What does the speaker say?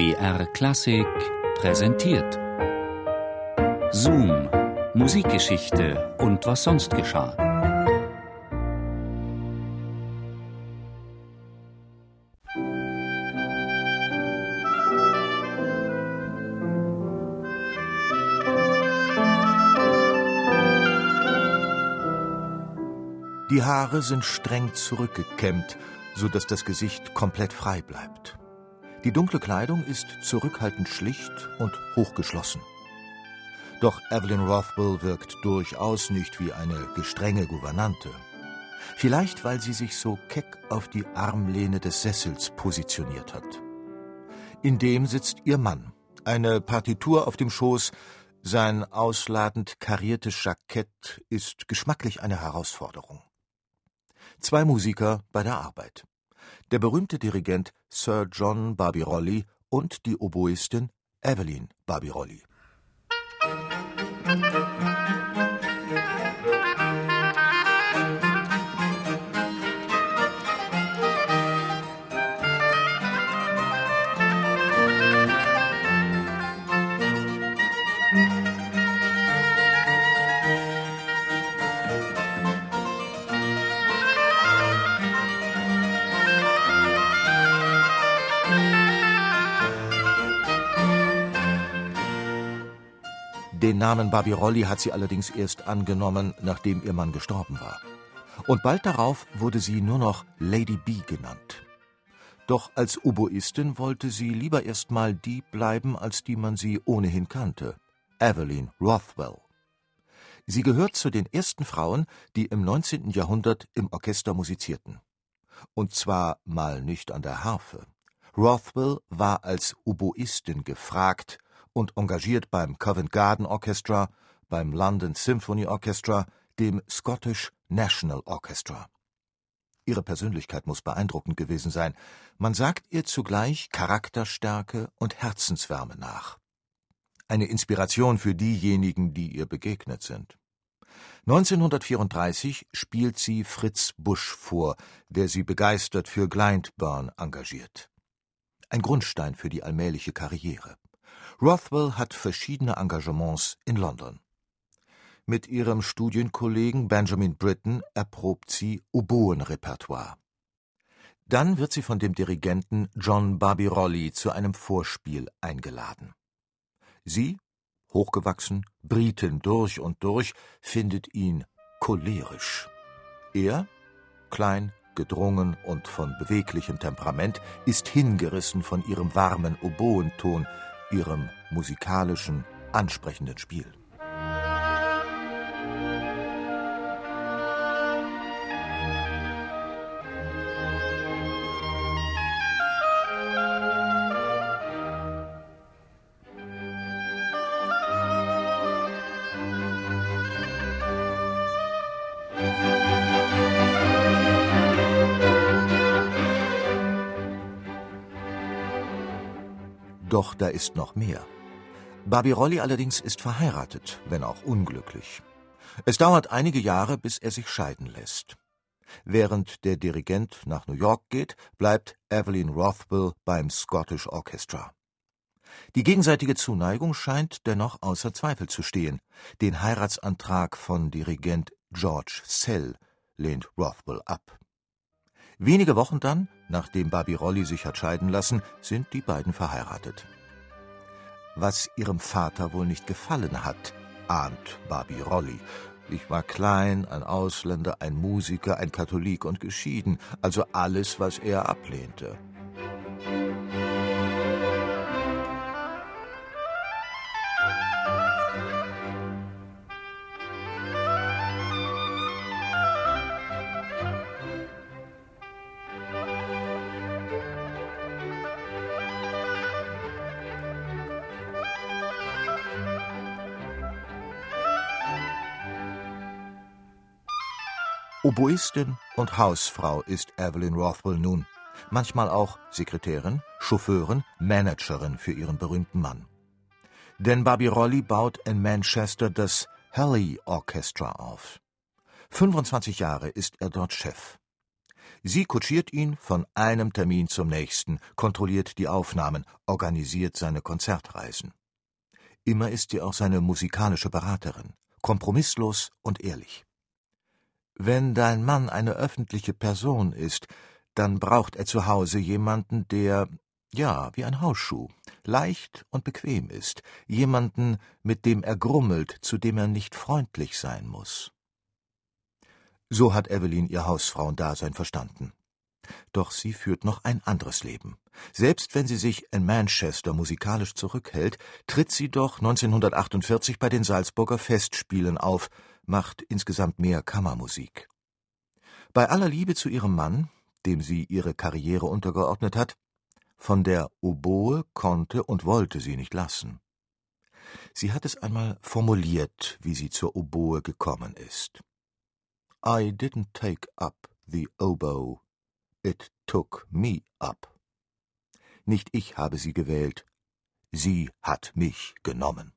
BR Klassik präsentiert. Zoom, Musikgeschichte und was sonst geschah. Die Haare sind streng zurückgekämmt, so dass das Gesicht komplett frei bleibt. Die dunkle Kleidung ist zurückhaltend schlicht und hochgeschlossen. Doch Evelyn Rothwell wirkt durchaus nicht wie eine gestrenge Gouvernante. Vielleicht, weil sie sich so keck auf die Armlehne des Sessels positioniert hat. In dem sitzt ihr Mann, eine Partitur auf dem Schoß, sein ausladend kariertes Jackett ist geschmacklich eine Herausforderung. Zwei Musiker bei der Arbeit der berühmte Dirigent Sir John Barbirolli und die Oboistin Evelyn Barbirolli. Den Namen Barbirolli hat sie allerdings erst angenommen, nachdem ihr Mann gestorben war. Und bald darauf wurde sie nur noch Lady B genannt. Doch als Oboistin wollte sie lieber erst mal die bleiben, als die man sie ohnehin kannte. Evelyn Rothwell. Sie gehört zu den ersten Frauen, die im 19. Jahrhundert im Orchester musizierten. Und zwar mal nicht an der Harfe. Rothwell war als Oboistin gefragt und engagiert beim Covent Garden Orchestra, beim London Symphony Orchestra, dem Scottish National Orchestra. Ihre Persönlichkeit muss beeindruckend gewesen sein. Man sagt ihr zugleich Charakterstärke und Herzenswärme nach. Eine Inspiration für diejenigen, die ihr begegnet sind. 1934 spielt sie Fritz Busch vor, der sie begeistert für Glyndebourne engagiert. Ein Grundstein für die allmähliche Karriere. Rothwell hat verschiedene Engagements in London. Mit ihrem Studienkollegen Benjamin Britten erprobt sie Oboenrepertoire. Dann wird sie von dem Dirigenten John Barbirolli zu einem Vorspiel eingeladen. Sie, hochgewachsen, Britin durch und durch, findet ihn cholerisch. Er, klein, gedrungen und von beweglichem Temperament, ist hingerissen von ihrem warmen Oboenton, ihrem musikalischen, ansprechenden Spiel. Doch da ist noch mehr. Barbirolli allerdings ist verheiratet, wenn auch unglücklich. Es dauert einige Jahre, bis er sich scheiden lässt. Während der Dirigent nach New York geht, bleibt Evelyn Rothwell beim Scottish Orchestra. Die gegenseitige Zuneigung scheint dennoch außer Zweifel zu stehen. Den Heiratsantrag von Dirigent George Sell lehnt Rothwell ab. Wenige Wochen dann, nachdem Barbirolli sich hat scheiden lassen, sind die beiden verheiratet. Was ihrem Vater wohl nicht gefallen hat, ahnt Barbirolli. Ich war klein, ein Ausländer, ein Musiker, ein Katholik und geschieden, also alles, was er ablehnte. Oboistin und Hausfrau ist Evelyn Rothwell nun, manchmal auch Sekretärin, Chauffeurin, Managerin für ihren berühmten Mann. Denn Barbirolli baut in Manchester das Halley Orchestra auf. 25 Jahre ist er dort Chef. Sie kutschiert ihn von einem Termin zum nächsten, kontrolliert die Aufnahmen, organisiert seine Konzertreisen. Immer ist sie auch seine musikalische Beraterin, kompromisslos und ehrlich. Wenn dein Mann eine öffentliche Person ist, dann braucht er zu Hause jemanden, der, ja, wie ein Hausschuh, leicht und bequem ist, jemanden, mit dem er grummelt, zu dem er nicht freundlich sein muss. So hat Evelyn ihr Hausfrauendasein verstanden. Doch sie führt noch ein anderes Leben. Selbst wenn sie sich in Manchester musikalisch zurückhält, tritt sie doch 1948 bei den Salzburger Festspielen auf, macht insgesamt mehr Kammermusik. Bei aller Liebe zu ihrem Mann, dem sie ihre Karriere untergeordnet hat, von der Oboe konnte und wollte sie nicht lassen. Sie hat es einmal formuliert, wie sie zur Oboe gekommen ist. I didn't take up the oboe, it took me up. Nicht ich habe sie gewählt, sie hat mich genommen.